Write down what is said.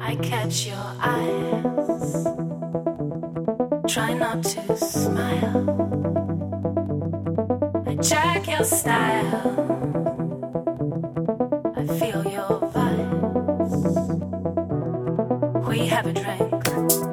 I catch your eyes. Try not to smile. I check your style. I feel your vibes. We have a drink.